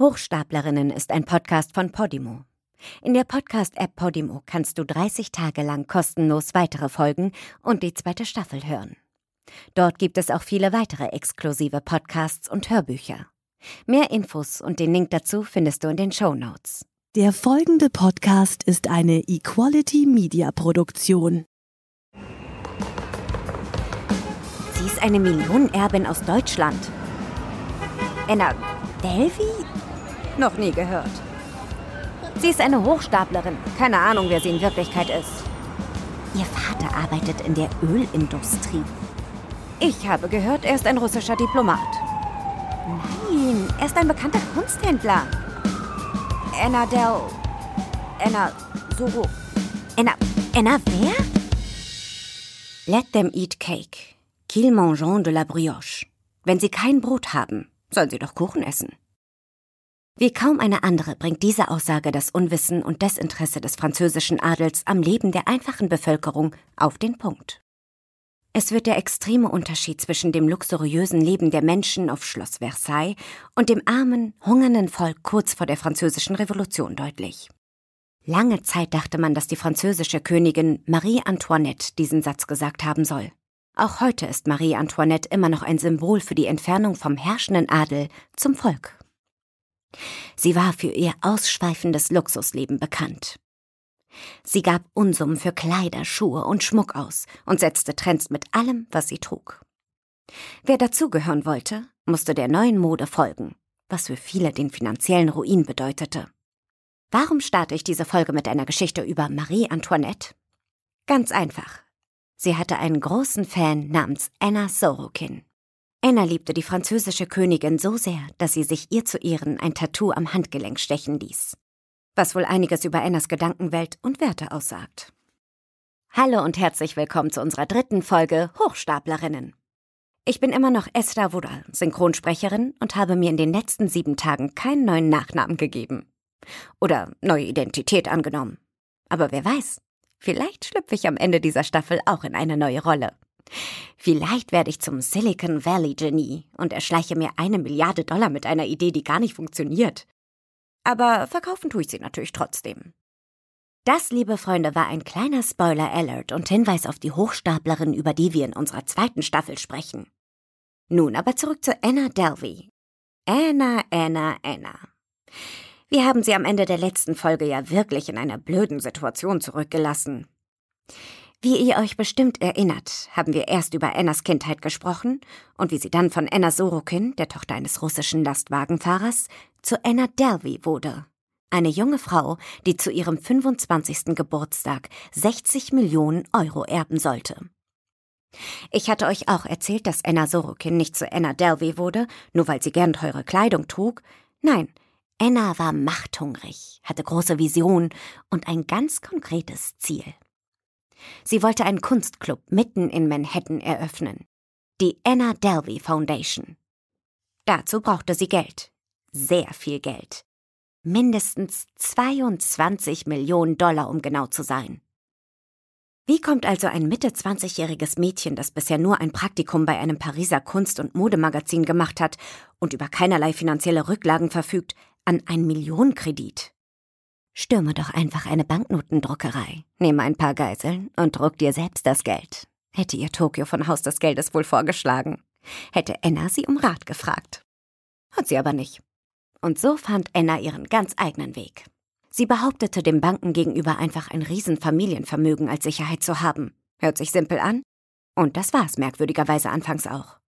Hochstaplerinnen ist ein Podcast von Podimo. In der Podcast-App Podimo kannst du 30 Tage lang kostenlos weitere Folgen und die zweite Staffel hören. Dort gibt es auch viele weitere exklusive Podcasts und Hörbücher. Mehr Infos und den Link dazu findest du in den Show Notes. Der folgende Podcast ist eine Equality Media Produktion. Sie ist eine Millionenerbin aus Deutschland. Anna Delvey? Noch nie gehört. Sie ist eine Hochstaplerin. Keine Ahnung, wer sie in Wirklichkeit ist. Ihr Vater arbeitet in der Ölindustrie. Ich habe gehört, er ist ein russischer Diplomat. Nein, er ist ein bekannter Kunsthändler. Anna Del... Anna Soro... Anna... Anna wer? Let them eat cake. Qu'ils mangeront de la brioche. Wenn sie kein Brot haben, sollen sie doch Kuchen essen. Wie kaum eine andere bringt diese Aussage das Unwissen und Desinteresse des französischen Adels am Leben der einfachen Bevölkerung auf den Punkt. Es wird der extreme Unterschied zwischen dem luxuriösen Leben der Menschen auf Schloss Versailles und dem armen, hungernden Volk kurz vor der französischen Revolution deutlich. Lange Zeit dachte man, dass die französische Königin Marie Antoinette diesen Satz gesagt haben soll. Auch heute ist Marie Antoinette immer noch ein Symbol für die Entfernung vom herrschenden Adel zum Volk. Sie war für ihr ausschweifendes Luxusleben bekannt. Sie gab Unsummen für Kleider, Schuhe und Schmuck aus und setzte Trends mit allem, was sie trug. Wer dazugehören wollte, musste der neuen Mode folgen, was für viele den finanziellen Ruin bedeutete. Warum starte ich diese Folge mit einer Geschichte über Marie Antoinette? Ganz einfach. Sie hatte einen großen Fan namens Anna Sorokin. Anna liebte die französische Königin so sehr, dass sie sich ihr zu Ehren ein Tattoo am Handgelenk stechen ließ. Was wohl einiges über Annas Gedankenwelt und Werte aussagt. Hallo und herzlich willkommen zu unserer dritten Folge Hochstaplerinnen. Ich bin immer noch Esther Wudal, Synchronsprecherin und habe mir in den letzten sieben Tagen keinen neuen Nachnamen gegeben. Oder neue Identität angenommen. Aber wer weiß, vielleicht schlüpfe ich am Ende dieser Staffel auch in eine neue Rolle. Vielleicht werde ich zum Silicon Valley Genie und erschleiche mir eine Milliarde Dollar mit einer Idee, die gar nicht funktioniert. Aber verkaufen tue ich sie natürlich trotzdem. Das, liebe Freunde, war ein kleiner Spoiler-Alert und Hinweis auf die Hochstaplerin, über die wir in unserer zweiten Staffel sprechen. Nun aber zurück zu Anna Delvey. Anna, Anna, Anna. Wir haben sie am Ende der letzten Folge ja wirklich in einer blöden Situation zurückgelassen. Wie ihr euch bestimmt erinnert, haben wir erst über Annas Kindheit gesprochen und wie sie dann von Anna Sorokin, der Tochter eines russischen Lastwagenfahrers, zu Anna Delvey wurde. Eine junge Frau, die zu ihrem 25. Geburtstag 60 Millionen Euro erben sollte. Ich hatte euch auch erzählt, dass Anna Sorokin nicht zu Anna Delvey wurde, nur weil sie gern teure Kleidung trug. Nein, Anna war machthungrig, hatte große Visionen und ein ganz konkretes Ziel. Sie wollte einen Kunstclub mitten in Manhattan eröffnen. Die Anna Delvey Foundation. Dazu brauchte sie Geld. Sehr viel Geld. Mindestens 22 Millionen Dollar, um genau zu sein. Wie kommt also ein Mitte 20-jähriges Mädchen, das bisher nur ein Praktikum bei einem Pariser Kunst- und Modemagazin gemacht hat und über keinerlei finanzielle Rücklagen verfügt, an einen Millionenkredit? Stürme doch einfach eine Banknotendruckerei, nehme ein paar Geiseln und druck dir selbst das Geld. Hätte ihr Tokio von Haus des Geldes wohl vorgeschlagen. Hätte Enna sie um Rat gefragt. Hat sie aber nicht. Und so fand Enna ihren ganz eigenen Weg. Sie behauptete dem Banken gegenüber einfach ein Riesenfamilienvermögen als Sicherheit zu haben. Hört sich simpel an? Und das war es merkwürdigerweise anfangs auch.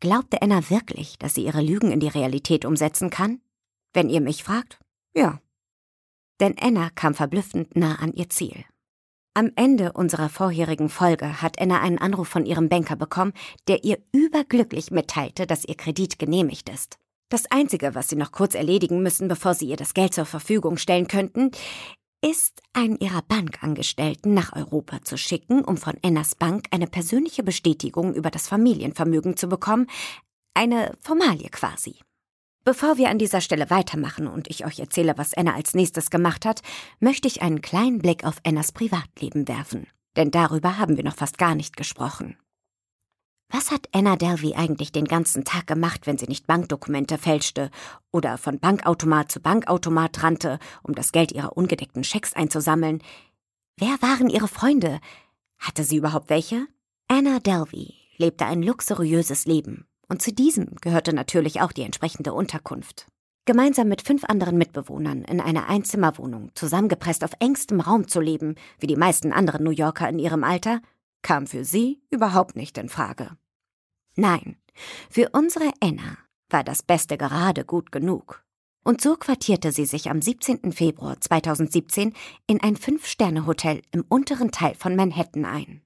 Glaubte Enna wirklich, dass sie ihre Lügen in die Realität umsetzen kann? Wenn ihr mich fragt, ja, denn Anna kam verblüffend nah an ihr Ziel. Am Ende unserer vorherigen Folge hat Anna einen Anruf von ihrem Banker bekommen, der ihr überglücklich mitteilte, dass ihr Kredit genehmigt ist. Das Einzige, was sie noch kurz erledigen müssen, bevor sie ihr das Geld zur Verfügung stellen könnten, ist, einen ihrer Bankangestellten nach Europa zu schicken, um von Annas Bank eine persönliche Bestätigung über das Familienvermögen zu bekommen, eine Formalie quasi. Bevor wir an dieser Stelle weitermachen und ich euch erzähle, was Anna als nächstes gemacht hat, möchte ich einen kleinen Blick auf Annas Privatleben werfen. Denn darüber haben wir noch fast gar nicht gesprochen. Was hat Anna Delvey eigentlich den ganzen Tag gemacht, wenn sie nicht Bankdokumente fälschte oder von Bankautomat zu Bankautomat rannte, um das Geld ihrer ungedeckten Schecks einzusammeln? Wer waren ihre Freunde? Hatte sie überhaupt welche? Anna Delvey lebte ein luxuriöses Leben, und zu diesem gehörte natürlich auch die entsprechende Unterkunft. Gemeinsam mit fünf anderen Mitbewohnern in einer Einzimmerwohnung, zusammengepresst auf engstem Raum zu leben, wie die meisten anderen New Yorker in ihrem Alter, kam für sie überhaupt nicht in Frage. Nein, für unsere Anna war das Beste gerade gut genug. Und so quartierte sie sich am 17. Februar 2017 in ein Fünf-Sterne-Hotel im unteren Teil von Manhattan ein.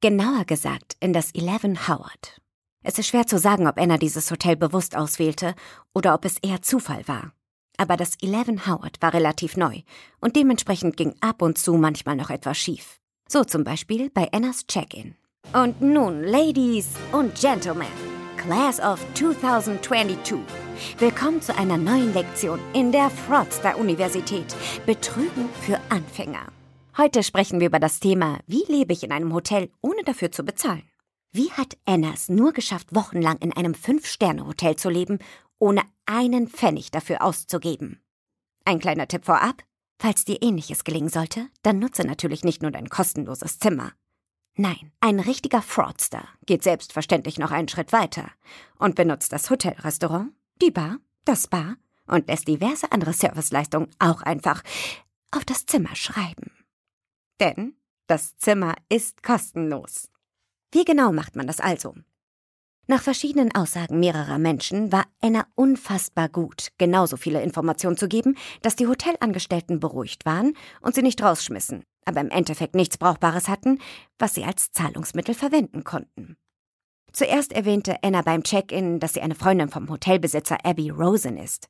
Genauer gesagt in das Eleven Howard. Es ist schwer zu sagen, ob Anna dieses Hotel bewusst auswählte oder ob es eher Zufall war. Aber das Eleven Howard war relativ neu und dementsprechend ging ab und zu manchmal noch etwas schief. So zum Beispiel bei Annas Check-in. Und nun, Ladies und Gentlemen, Class of 2022. Willkommen zu einer neuen Lektion in der Fraudster-Universität. Betrügen für Anfänger. Heute sprechen wir über das Thema, wie lebe ich in einem Hotel, ohne dafür zu bezahlen. Wie hat Anna es nur geschafft, wochenlang in einem Fünf-Sterne-Hotel zu leben, ohne einen Pfennig dafür auszugeben? Ein kleiner Tipp vorab. Falls dir ähnliches gelingen sollte, dann nutze natürlich nicht nur dein kostenloses Zimmer. Nein, ein richtiger Fraudster geht selbstverständlich noch einen Schritt weiter und benutzt das Hotelrestaurant, die Bar, das Spa und lässt diverse andere Serviceleistungen auch einfach auf das Zimmer schreiben. Denn das Zimmer ist kostenlos. Wie genau macht man das also? Nach verschiedenen Aussagen mehrerer Menschen war Anna unfassbar gut, genauso viele Informationen zu geben, dass die Hotelangestellten beruhigt waren und sie nicht rausschmissen, aber im Endeffekt nichts Brauchbares hatten, was sie als Zahlungsmittel verwenden konnten. Zuerst erwähnte Anna beim Check-in, dass sie eine Freundin vom Hotelbesitzer Abby Rosen ist.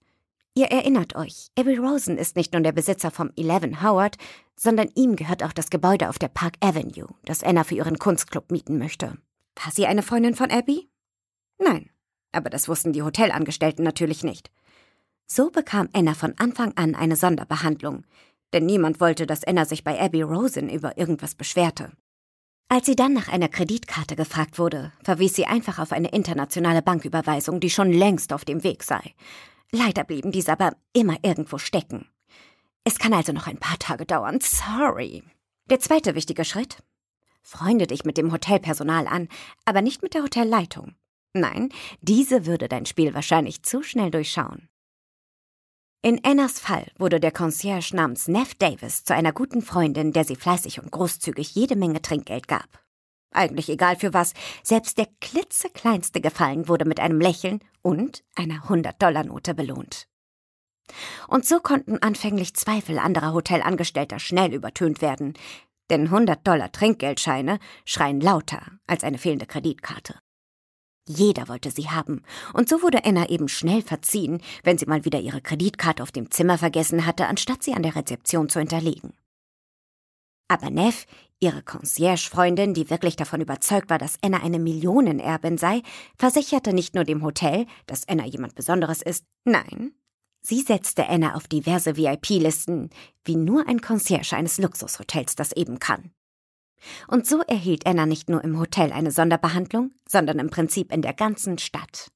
Ihr erinnert euch, Abby Rosen ist nicht nur der Besitzer vom Eleven Howard, sondern ihm gehört auch das Gebäude auf der Park Avenue, das Anna für ihren Kunstclub mieten möchte. War sie eine Freundin von Abby? Nein, aber das wussten die Hotelangestellten natürlich nicht. So bekam Anna von Anfang an eine Sonderbehandlung, denn niemand wollte, dass Anna sich bei Abby Rosen über irgendwas beschwerte. Als sie dann nach einer Kreditkarte gefragt wurde, verwies sie einfach auf eine internationale Banküberweisung, die schon längst auf dem Weg sei. Leider blieben diese aber immer irgendwo stecken. Es kann also noch ein paar Tage dauern. Sorry. Der zweite wichtige Schritt? Freunde dich mit dem Hotelpersonal an, aber nicht mit der Hotelleitung. Nein, diese würde dein Spiel wahrscheinlich zu schnell durchschauen. In Annas Fall wurde der Concierge namens Neff Davis zu einer guten Freundin, der sie fleißig und großzügig jede Menge Trinkgeld gab. Eigentlich egal für was, selbst der klitzekleinste Gefallen wurde mit einem Lächeln und einer 100-Dollar-Note belohnt. Und so konnten anfänglich Zweifel anderer Hotelangestellter schnell übertönt werden, denn 100 Dollar Trinkgeldscheine schreien lauter als eine fehlende Kreditkarte. Jeder wollte sie haben, und so wurde Anna eben schnell verziehen, wenn sie mal wieder ihre Kreditkarte auf dem Zimmer vergessen hatte, anstatt sie an der Rezeption zu hinterlegen. Aber Neff, ihre Concierge-Freundin, die wirklich davon überzeugt war, dass Anna eine Millionenerbin sei, versicherte nicht nur dem Hotel, dass Anna jemand Besonderes ist, nein, sie setzte Anna auf diverse VIP-Listen, wie nur ein Concierge eines Luxushotels das eben kann. Und so erhielt Anna nicht nur im Hotel eine Sonderbehandlung, sondern im Prinzip in der ganzen Stadt.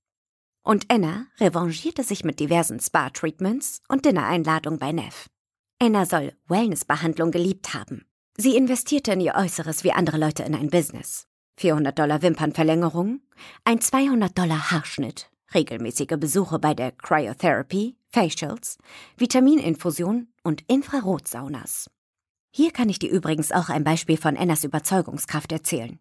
Und Anna revanchierte sich mit diversen Spa-Treatments und Dinnereinladungen bei Neff. Anna soll Wellnessbehandlung geliebt haben. Sie investierte in ihr Äußeres wie andere Leute in ein Business. 400 Dollar Wimpernverlängerung, ein 200 Dollar Haarschnitt, regelmäßige Besuche bei der Cryotherapy, Facials, Vitamininfusion und Infrarotsaunas. Hier kann ich dir übrigens auch ein Beispiel von Annas Überzeugungskraft erzählen.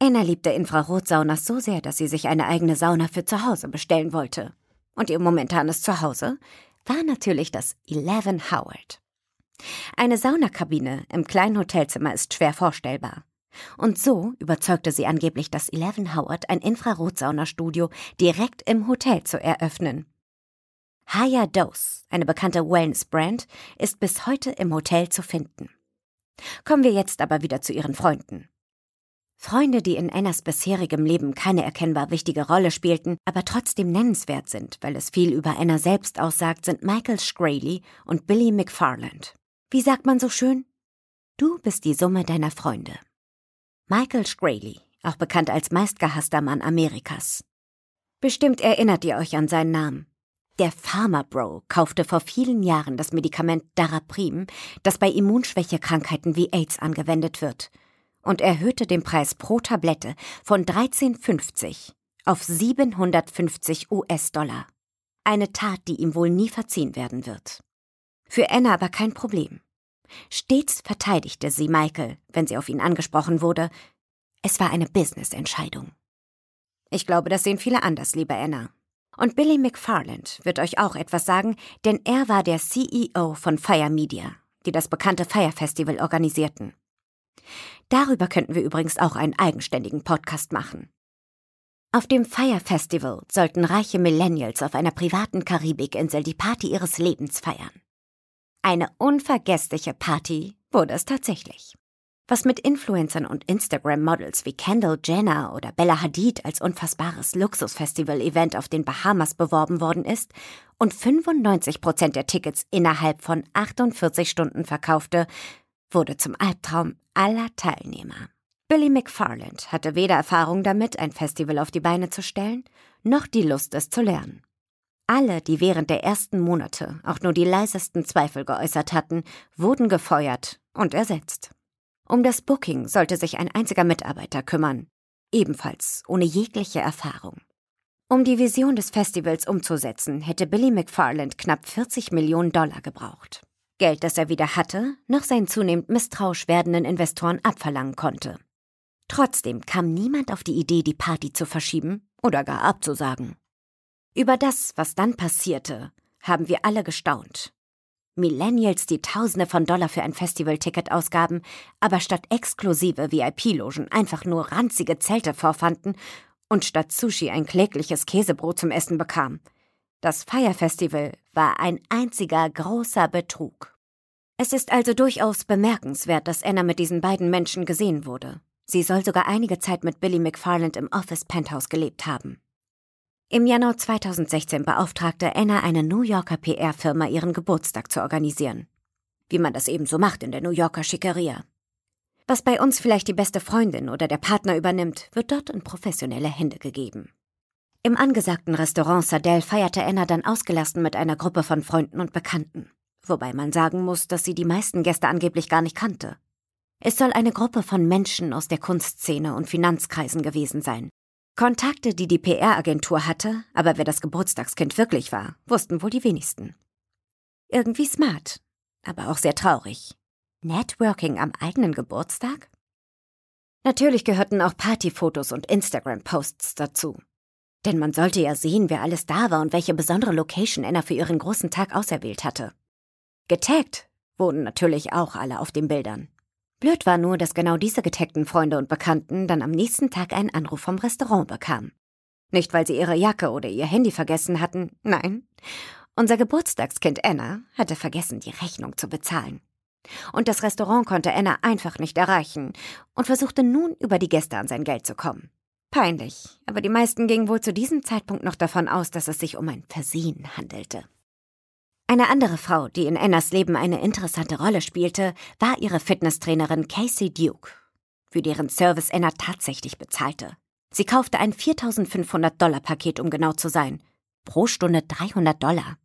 Anna liebte Infrarotsaunas so sehr, dass sie sich eine eigene Sauna für zu Hause bestellen wollte. Und ihr momentanes Zuhause war natürlich das Eleven Howard. Eine Saunakabine im kleinen Hotelzimmer ist schwer vorstellbar. Und so überzeugte sie angeblich das Eleven Howard, ein Infrarotsaunastudio direkt im Hotel zu eröffnen. Higher Dose, eine bekannte Wellness-Brand, ist bis heute im Hotel zu finden. Kommen wir jetzt aber wieder zu ihren Freunden. Freunde, die in Annas bisherigem Leben keine erkennbar wichtige Rolle spielten, aber trotzdem nennenswert sind, weil es viel über Anna selbst aussagt, sind Michael Scraley und Billy McFarland. Wie sagt man so schön? Du bist die Summe deiner Freunde. Michael Scraley auch bekannt als meistgehasster Mann Amerikas. Bestimmt erinnert ihr euch an seinen Namen. Der Pharma Bro kaufte vor vielen Jahren das Medikament Daraprim, das bei Immunschwächekrankheiten wie AIDS angewendet wird, und erhöhte den Preis pro Tablette von 13,50 auf 750 US-Dollar. Eine Tat, die ihm wohl nie verziehen werden wird. Für Anna aber kein Problem. Stets verteidigte sie Michael, wenn sie auf ihn angesprochen wurde. Es war eine Business-Entscheidung. Ich glaube, das sehen viele anders, liebe Anna. Und Billy McFarland wird euch auch etwas sagen, denn er war der CEO von Fire Media, die das bekannte Fire Festival organisierten. Darüber könnten wir übrigens auch einen eigenständigen Podcast machen. Auf dem Fire Festival sollten reiche Millennials auf einer privaten Karibikinsel die Party ihres Lebens feiern. Eine unvergessliche Party wurde es tatsächlich. Was mit Influencern und Instagram-Models wie Kendall Jenner oder Bella Hadid als unfassbares Luxusfestival-Event auf den Bahamas beworben worden ist und 95 Prozent der Tickets innerhalb von 48 Stunden verkaufte, wurde zum Albtraum aller Teilnehmer. Billy McFarland hatte weder Erfahrung damit, ein Festival auf die Beine zu stellen, noch die Lust, es zu lernen. Alle, die während der ersten Monate auch nur die leisesten Zweifel geäußert hatten, wurden gefeuert und ersetzt. Um das Booking sollte sich ein einziger Mitarbeiter kümmern, ebenfalls ohne jegliche Erfahrung. Um die Vision des Festivals umzusetzen, hätte Billy McFarland knapp 40 Millionen Dollar gebraucht. Geld, das er weder hatte, noch seinen zunehmend misstrauisch werdenden Investoren abverlangen konnte. Trotzdem kam niemand auf die Idee, die Party zu verschieben oder gar abzusagen. Über das, was dann passierte, haben wir alle gestaunt. Millennials, die Tausende von Dollar für ein Festivalticket ausgaben, aber statt exklusive VIP-Logen einfach nur ranzige Zelte vorfanden und statt Sushi ein klägliches Käsebrot zum Essen bekam. Das Feierfestival war ein einziger großer Betrug. Es ist also durchaus bemerkenswert, dass Anna mit diesen beiden Menschen gesehen wurde. Sie soll sogar einige Zeit mit Billy McFarland im Office Penthouse gelebt haben. Im Januar 2016 beauftragte Anna eine New Yorker PR-Firma, ihren Geburtstag zu organisieren. Wie man das eben so macht in der New Yorker Schickeria. Was bei uns vielleicht die beste Freundin oder der Partner übernimmt, wird dort in professionelle Hände gegeben. Im angesagten Restaurant Sardell feierte Anna dann ausgelassen mit einer Gruppe von Freunden und Bekannten. Wobei man sagen muss, dass sie die meisten Gäste angeblich gar nicht kannte. Es soll eine Gruppe von Menschen aus der Kunstszene und Finanzkreisen gewesen sein, Kontakte, die die PR-Agentur hatte, aber wer das Geburtstagskind wirklich war, wussten wohl die wenigsten. Irgendwie smart, aber auch sehr traurig. Networking am eigenen Geburtstag? Natürlich gehörten auch Partyfotos und Instagram-Posts dazu. Denn man sollte ja sehen, wer alles da war und welche besondere Location Anna für ihren großen Tag auserwählt hatte. Getaggt wurden natürlich auch alle auf den Bildern. Blöd war nur, dass genau diese getagten Freunde und Bekannten dann am nächsten Tag einen Anruf vom Restaurant bekamen. Nicht, weil sie ihre Jacke oder ihr Handy vergessen hatten, nein. Unser Geburtstagskind Anna hatte vergessen, die Rechnung zu bezahlen. Und das Restaurant konnte Anna einfach nicht erreichen und versuchte nun über die Gäste an sein Geld zu kommen. Peinlich, aber die meisten gingen wohl zu diesem Zeitpunkt noch davon aus, dass es sich um ein Versehen handelte. Eine andere Frau, die in Annas Leben eine interessante Rolle spielte, war ihre Fitnesstrainerin Casey Duke, für deren Service Anna tatsächlich bezahlte. Sie kaufte ein 4500 Dollar Paket, um genau zu sein. Pro Stunde 300 Dollar.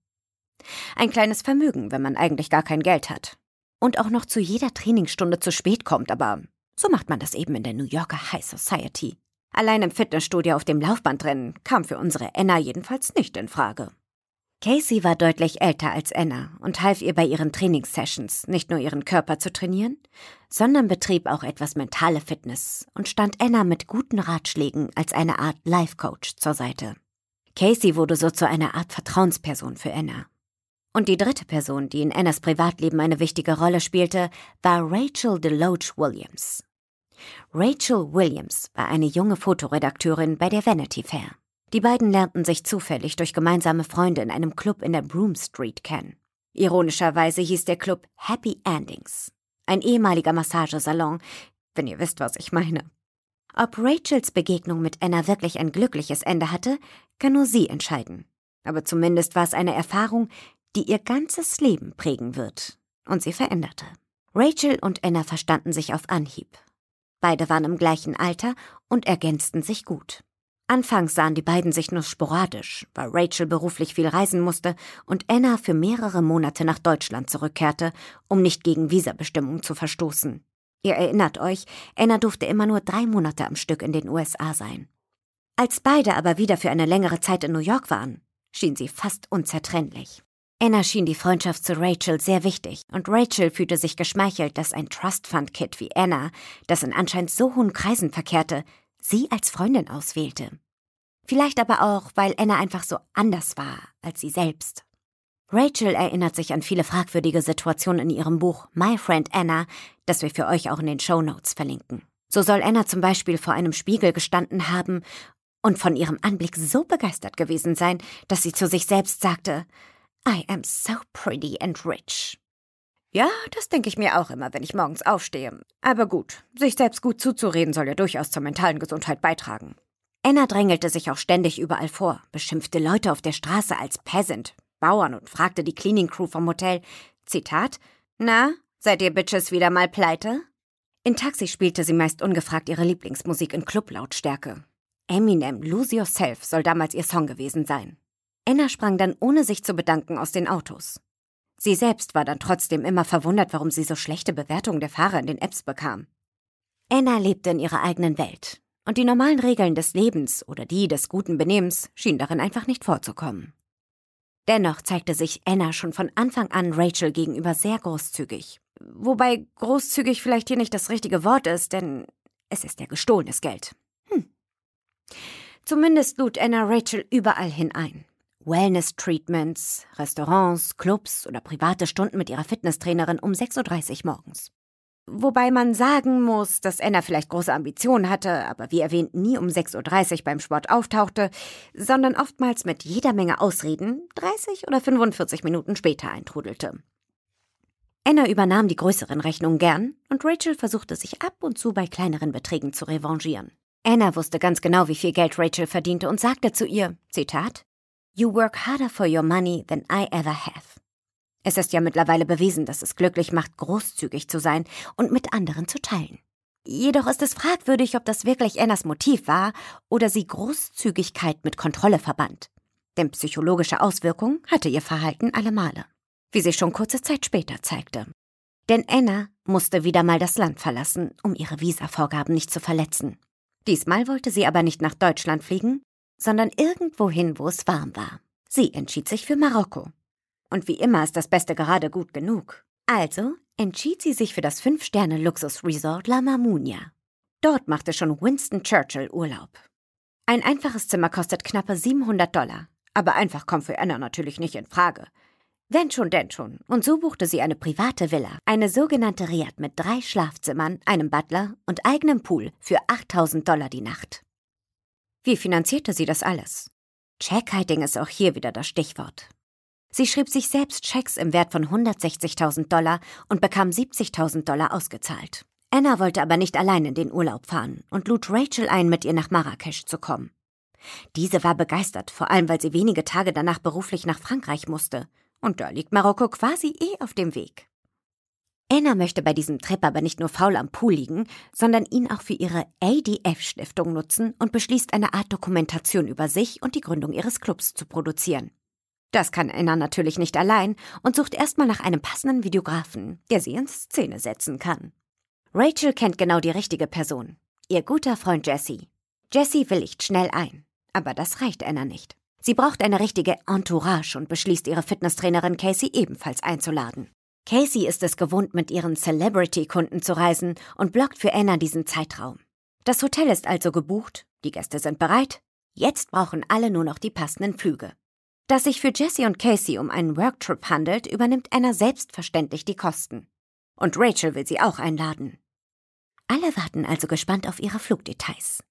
Ein kleines Vermögen, wenn man eigentlich gar kein Geld hat. Und auch noch zu jeder Trainingsstunde zu spät kommt, aber so macht man das eben in der New Yorker High Society. Allein im Fitnessstudio auf dem Laufbandrennen kam für unsere Anna jedenfalls nicht in Frage. Casey war deutlich älter als Anna und half ihr bei ihren Trainingssessions, nicht nur ihren Körper zu trainieren, sondern betrieb auch etwas mentale Fitness und stand Anna mit guten Ratschlägen als eine Art Life Coach zur Seite. Casey wurde so zu einer Art Vertrauensperson für Anna. Und die dritte Person, die in Annas Privatleben eine wichtige Rolle spielte, war Rachel DeLoach Williams. Rachel Williams war eine junge Fotoredakteurin bei der Vanity Fair. Die beiden lernten sich zufällig durch gemeinsame Freunde in einem Club in der Broome Street kennen. Ironischerweise hieß der Club Happy Endings. Ein ehemaliger Massagesalon, wenn ihr wisst, was ich meine. Ob Rachels Begegnung mit Anna wirklich ein glückliches Ende hatte, kann nur sie entscheiden. Aber zumindest war es eine Erfahrung, die ihr ganzes Leben prägen wird und sie veränderte. Rachel und Anna verstanden sich auf Anhieb. Beide waren im gleichen Alter und ergänzten sich gut. Anfangs sahen die beiden sich nur sporadisch, weil Rachel beruflich viel reisen musste und Anna für mehrere Monate nach Deutschland zurückkehrte, um nicht gegen Visabestimmungen zu verstoßen. Ihr erinnert euch, Anna durfte immer nur drei Monate am Stück in den USA sein. Als beide aber wieder für eine längere Zeit in New York waren, schien sie fast unzertrennlich. Anna schien die Freundschaft zu Rachel sehr wichtig und Rachel fühlte sich geschmeichelt, dass ein Trust Fund Kid wie Anna, das in anscheinend so hohen Kreisen verkehrte, sie als Freundin auswählte. Vielleicht aber auch, weil Anna einfach so anders war als sie selbst. Rachel erinnert sich an viele fragwürdige Situationen in ihrem Buch My Friend Anna, das wir für euch auch in den Show Notes verlinken. So soll Anna zum Beispiel vor einem Spiegel gestanden haben und von ihrem Anblick so begeistert gewesen sein, dass sie zu sich selbst sagte, I am so pretty and rich. Ja, das denke ich mir auch immer, wenn ich morgens aufstehe. Aber gut, sich selbst gut zuzureden soll ja durchaus zur mentalen Gesundheit beitragen. Anna drängelte sich auch ständig überall vor, beschimpfte Leute auf der Straße als Peasant, Bauern und fragte die Cleaning Crew vom Hotel, Zitat, Na, seid ihr Bitches wieder mal pleite? In Taxi spielte sie meist ungefragt ihre Lieblingsmusik in Clublautstärke. Eminem, Lose Yourself soll damals ihr Song gewesen sein. Anna sprang dann ohne sich zu bedanken aus den Autos. Sie selbst war dann trotzdem immer verwundert, warum sie so schlechte Bewertungen der Fahrer in den Apps bekam. Anna lebte in ihrer eigenen Welt, und die normalen Regeln des Lebens oder die des guten Benehmens schienen darin einfach nicht vorzukommen. Dennoch zeigte sich Anna schon von Anfang an Rachel gegenüber sehr großzügig. Wobei großzügig vielleicht hier nicht das richtige Wort ist, denn es ist ja gestohlenes Geld. Hm. Zumindest lud Anna Rachel überall hin ein. Wellness-Treatments, Restaurants, Clubs oder private Stunden mit ihrer Fitnesstrainerin um 6.30 Uhr morgens. Wobei man sagen muss, dass Anna vielleicht große Ambitionen hatte, aber wie erwähnt nie um 6.30 Uhr beim Sport auftauchte, sondern oftmals mit jeder Menge Ausreden 30 oder 45 Minuten später eintrudelte. Anna übernahm die größeren Rechnungen gern und Rachel versuchte sich ab und zu bei kleineren Beträgen zu revanchieren. Anna wusste ganz genau, wie viel Geld Rachel verdiente und sagte zu ihr, Zitat, You work harder for your money than I ever have. Es ist ja mittlerweile bewiesen, dass es glücklich macht, großzügig zu sein und mit anderen zu teilen. Jedoch ist es fragwürdig, ob das wirklich Annas Motiv war oder sie Großzügigkeit mit Kontrolle verband. Denn psychologische Auswirkungen hatte ihr Verhalten alle Male, wie sich schon kurze Zeit später zeigte. Denn Anna musste wieder mal das Land verlassen, um ihre Visavorgaben nicht zu verletzen. Diesmal wollte sie aber nicht nach Deutschland fliegen, sondern irgendwohin, wo es warm war. Sie entschied sich für Marokko. Und wie immer ist das Beste gerade gut genug. Also entschied sie sich für das Fünf-Sterne-Luxus-Resort La Mamunia. Dort machte schon Winston Churchill Urlaub. Ein einfaches Zimmer kostet knappe 700 Dollar, aber einfach kommt für Anna natürlich nicht in Frage. Wenn schon, denn schon. Und so buchte sie eine private Villa, eine sogenannte Riad mit drei Schlafzimmern, einem Butler und eigenem Pool für 8000 Dollar die Nacht. Wie finanzierte sie das alles? Checkkiting ist auch hier wieder das Stichwort. Sie schrieb sich selbst Schecks im Wert von 160.000 Dollar und bekam 70.000 Dollar ausgezahlt. Anna wollte aber nicht allein in den Urlaub fahren und lud Rachel ein, mit ihr nach Marrakesch zu kommen. Diese war begeistert, vor allem weil sie wenige Tage danach beruflich nach Frankreich musste. Und da liegt Marokko quasi eh auf dem Weg. Anna möchte bei diesem Trip aber nicht nur faul am Pool liegen, sondern ihn auch für ihre ADF-Stiftung nutzen und beschließt, eine Art Dokumentation über sich und die Gründung ihres Clubs zu produzieren. Das kann Anna natürlich nicht allein und sucht erstmal nach einem passenden Videografen, der sie in Szene setzen kann. Rachel kennt genau die richtige Person. Ihr guter Freund Jesse. Jesse willigt schnell ein. Aber das reicht Anna nicht. Sie braucht eine richtige Entourage und beschließt, ihre Fitnesstrainerin Casey ebenfalls einzuladen. Casey ist es gewohnt, mit ihren Celebrity-Kunden zu reisen und blockt für Anna diesen Zeitraum. Das Hotel ist also gebucht, die Gäste sind bereit, jetzt brauchen alle nur noch die passenden Flüge. Dass sich für Jesse und Casey um einen Worktrip handelt, übernimmt Anna selbstverständlich die Kosten. Und Rachel will sie auch einladen. Alle warten also gespannt auf ihre Flugdetails.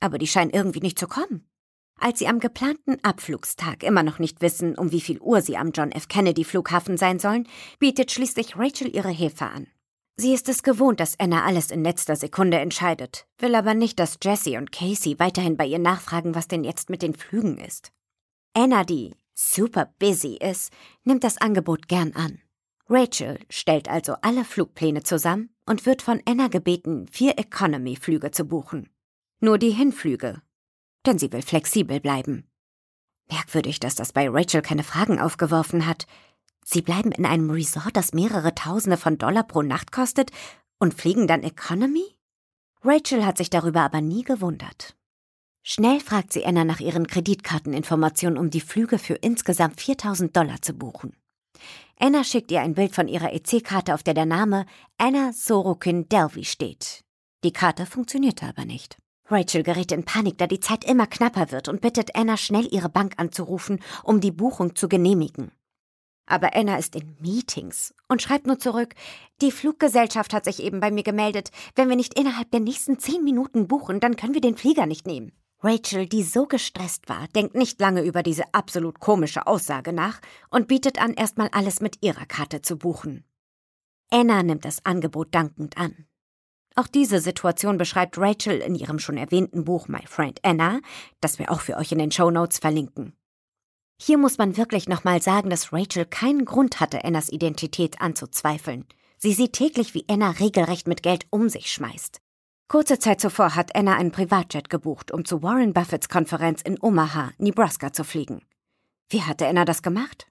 Aber die scheinen irgendwie nicht zu kommen. Als sie am geplanten Abflugstag immer noch nicht wissen, um wie viel Uhr sie am John F. Kennedy Flughafen sein sollen, bietet schließlich Rachel ihre Hilfe an. Sie ist es gewohnt, dass Anna alles in letzter Sekunde entscheidet, will aber nicht, dass Jesse und Casey weiterhin bei ihr nachfragen, was denn jetzt mit den Flügen ist. Anna, die super busy ist, nimmt das Angebot gern an. Rachel stellt also alle Flugpläne zusammen und wird von Anna gebeten, vier Economy-Flüge zu buchen. Nur die Hinflüge, denn sie will flexibel bleiben. Merkwürdig, dass das bei Rachel keine Fragen aufgeworfen hat. Sie bleiben in einem Resort, das mehrere Tausende von Dollar pro Nacht kostet und fliegen dann Economy? Rachel hat sich darüber aber nie gewundert. Schnell fragt sie Anna nach ihren Kreditkarteninformationen, um die Flüge für insgesamt 4000 Dollar zu buchen. Anna schickt ihr ein Bild von ihrer EC-Karte, auf der der Name Anna Sorokin Delvey steht. Die Karte funktionierte aber nicht. Rachel gerät in Panik, da die Zeit immer knapper wird und bittet Anna schnell ihre Bank anzurufen, um die Buchung zu genehmigen. Aber Anna ist in Meetings und schreibt nur zurück, die Fluggesellschaft hat sich eben bei mir gemeldet. Wenn wir nicht innerhalb der nächsten zehn Minuten buchen, dann können wir den Flieger nicht nehmen. Rachel, die so gestresst war, denkt nicht lange über diese absolut komische Aussage nach und bietet an, erstmal alles mit ihrer Karte zu buchen. Anna nimmt das Angebot dankend an. Auch diese Situation beschreibt Rachel in ihrem schon erwähnten Buch My Friend Anna, das wir auch für euch in den Show Notes verlinken. Hier muss man wirklich nochmal sagen, dass Rachel keinen Grund hatte, Annas Identität anzuzweifeln. Sie sieht täglich, wie Anna regelrecht mit Geld um sich schmeißt. Kurze Zeit zuvor hat Anna einen Privatjet gebucht, um zu Warren Buffetts Konferenz in Omaha, Nebraska zu fliegen. Wie hatte Anna das gemacht?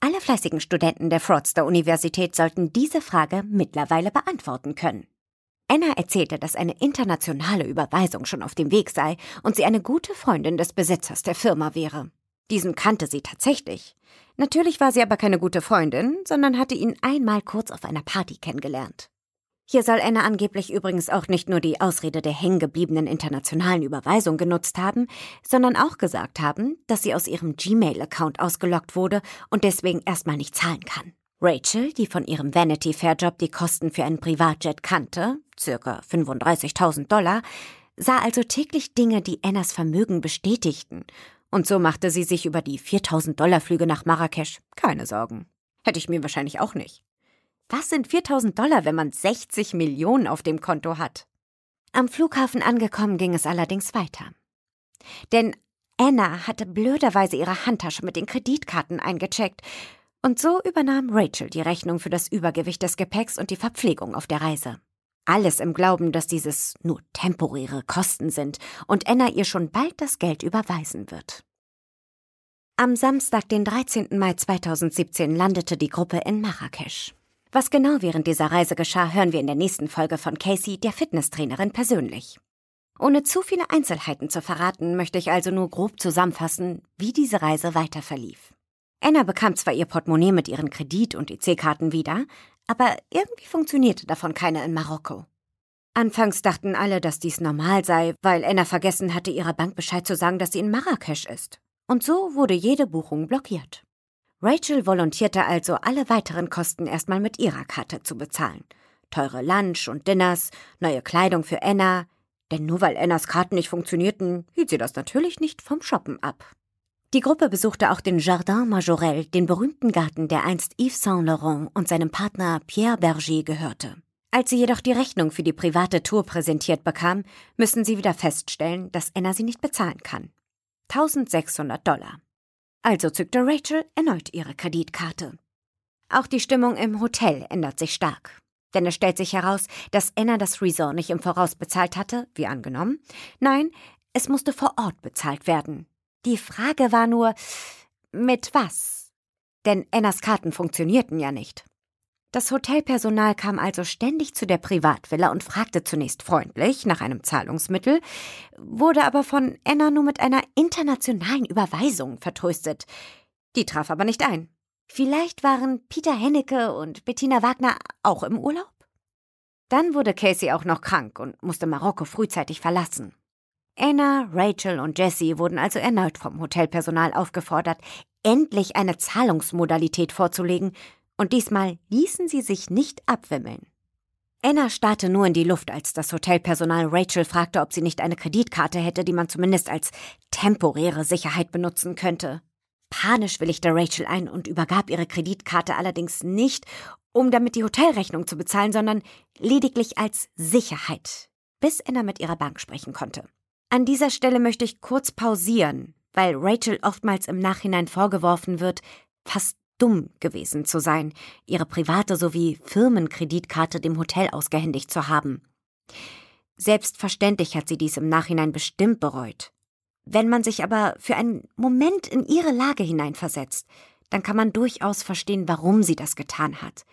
Alle fleißigen Studenten der Fraudster-Universität sollten diese Frage mittlerweile beantworten können. Anna erzählte, dass eine internationale Überweisung schon auf dem Weg sei und sie eine gute Freundin des Besitzers der Firma wäre. Diesen kannte sie tatsächlich. Natürlich war sie aber keine gute Freundin, sondern hatte ihn einmal kurz auf einer Party kennengelernt. Hier soll Anna angeblich übrigens auch nicht nur die Ausrede der hängengebliebenen internationalen Überweisung genutzt haben, sondern auch gesagt haben, dass sie aus ihrem Gmail-Account ausgelockt wurde und deswegen erstmal nicht zahlen kann. Rachel, die von ihrem Vanity Fair Job die Kosten für einen Privatjet kannte, circa 35.000 Dollar, sah also täglich Dinge, die Annas Vermögen bestätigten und so machte sie sich über die 4000 Dollar Flüge nach Marrakesch keine Sorgen. Hätte ich mir wahrscheinlich auch nicht. Was sind 4000 Dollar, wenn man 60 Millionen auf dem Konto hat? Am Flughafen angekommen ging es allerdings weiter. Denn Anna hatte blöderweise ihre Handtasche mit den Kreditkarten eingecheckt und so übernahm Rachel die Rechnung für das Übergewicht des Gepäcks und die Verpflegung auf der Reise. Alles im Glauben, dass dieses nur temporäre Kosten sind und Anna ihr schon bald das Geld überweisen wird. Am Samstag, den 13. Mai 2017, landete die Gruppe in Marrakesch. Was genau während dieser Reise geschah, hören wir in der nächsten Folge von Casey, der Fitnesstrainerin, persönlich. Ohne zu viele Einzelheiten zu verraten, möchte ich also nur grob zusammenfassen, wie diese Reise weiter verlief. Anna bekam zwar ihr Portemonnaie mit ihren Kredit- und IC-Karten wieder, aber irgendwie funktionierte davon keine in Marokko. Anfangs dachten alle, dass dies normal sei, weil Anna vergessen hatte, ihrer Bank Bescheid zu sagen, dass sie in Marrakesch ist. Und so wurde jede Buchung blockiert. Rachel volontierte also, alle weiteren Kosten erstmal mit ihrer Karte zu bezahlen. Teure Lunch und Dinners, neue Kleidung für Anna, denn nur weil Annas Karten nicht funktionierten, hielt sie das natürlich nicht vom Shoppen ab. Die Gruppe besuchte auch den Jardin Majorel, den berühmten Garten, der einst Yves Saint Laurent und seinem Partner Pierre Berger gehörte. Als sie jedoch die Rechnung für die private Tour präsentiert bekam, müssen sie wieder feststellen, dass Anna sie nicht bezahlen kann. 1600 Dollar. Also zückte Rachel erneut ihre Kreditkarte. Auch die Stimmung im Hotel ändert sich stark. Denn es stellt sich heraus, dass Anna das Resort nicht im Voraus bezahlt hatte, wie angenommen. Nein, es musste vor Ort bezahlt werden. Die Frage war nur, mit was? Denn Annas Karten funktionierten ja nicht. Das Hotelpersonal kam also ständig zu der Privatvilla und fragte zunächst freundlich nach einem Zahlungsmittel, wurde aber von Anna nur mit einer internationalen Überweisung vertröstet. Die traf aber nicht ein. Vielleicht waren Peter Hennecke und Bettina Wagner auch im Urlaub? Dann wurde Casey auch noch krank und musste Marokko frühzeitig verlassen. Anna, Rachel und Jessie wurden also erneut vom Hotelpersonal aufgefordert, endlich eine Zahlungsmodalität vorzulegen, und diesmal ließen sie sich nicht abwimmeln. Anna starrte nur in die Luft, als das Hotelpersonal Rachel fragte, ob sie nicht eine Kreditkarte hätte, die man zumindest als temporäre Sicherheit benutzen könnte. Panisch willigte Rachel ein und übergab ihre Kreditkarte allerdings nicht, um damit die Hotelrechnung zu bezahlen, sondern lediglich als Sicherheit, bis Anna mit ihrer Bank sprechen konnte. An dieser Stelle möchte ich kurz pausieren, weil Rachel oftmals im Nachhinein vorgeworfen wird, fast dumm gewesen zu sein, ihre private sowie Firmenkreditkarte dem Hotel ausgehändigt zu haben. Selbstverständlich hat sie dies im Nachhinein bestimmt bereut. Wenn man sich aber für einen Moment in ihre Lage hineinversetzt, dann kann man durchaus verstehen, warum sie das getan hat.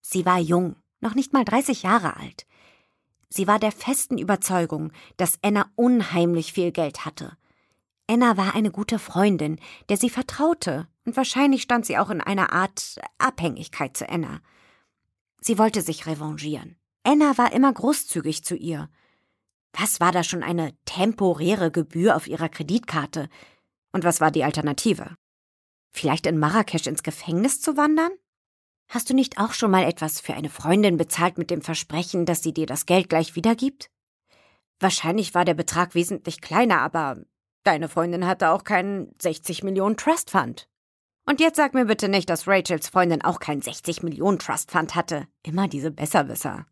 Sie war jung, noch nicht mal 30 Jahre alt. Sie war der festen Überzeugung, dass Anna unheimlich viel Geld hatte. Anna war eine gute Freundin, der sie vertraute, und wahrscheinlich stand sie auch in einer Art Abhängigkeit zu Anna. Sie wollte sich revanchieren. Anna war immer großzügig zu ihr. Was war da schon eine temporäre Gebühr auf ihrer Kreditkarte? Und was war die Alternative? Vielleicht in Marrakesch ins Gefängnis zu wandern? Hast du nicht auch schon mal etwas für eine Freundin bezahlt mit dem Versprechen, dass sie dir das Geld gleich wiedergibt? Wahrscheinlich war der Betrag wesentlich kleiner, aber deine Freundin hatte auch keinen 60 Millionen Trust Fund. Und jetzt sag mir bitte nicht, dass Rachels Freundin auch keinen 60 Millionen Trust Fund hatte. Immer diese Besserwisser.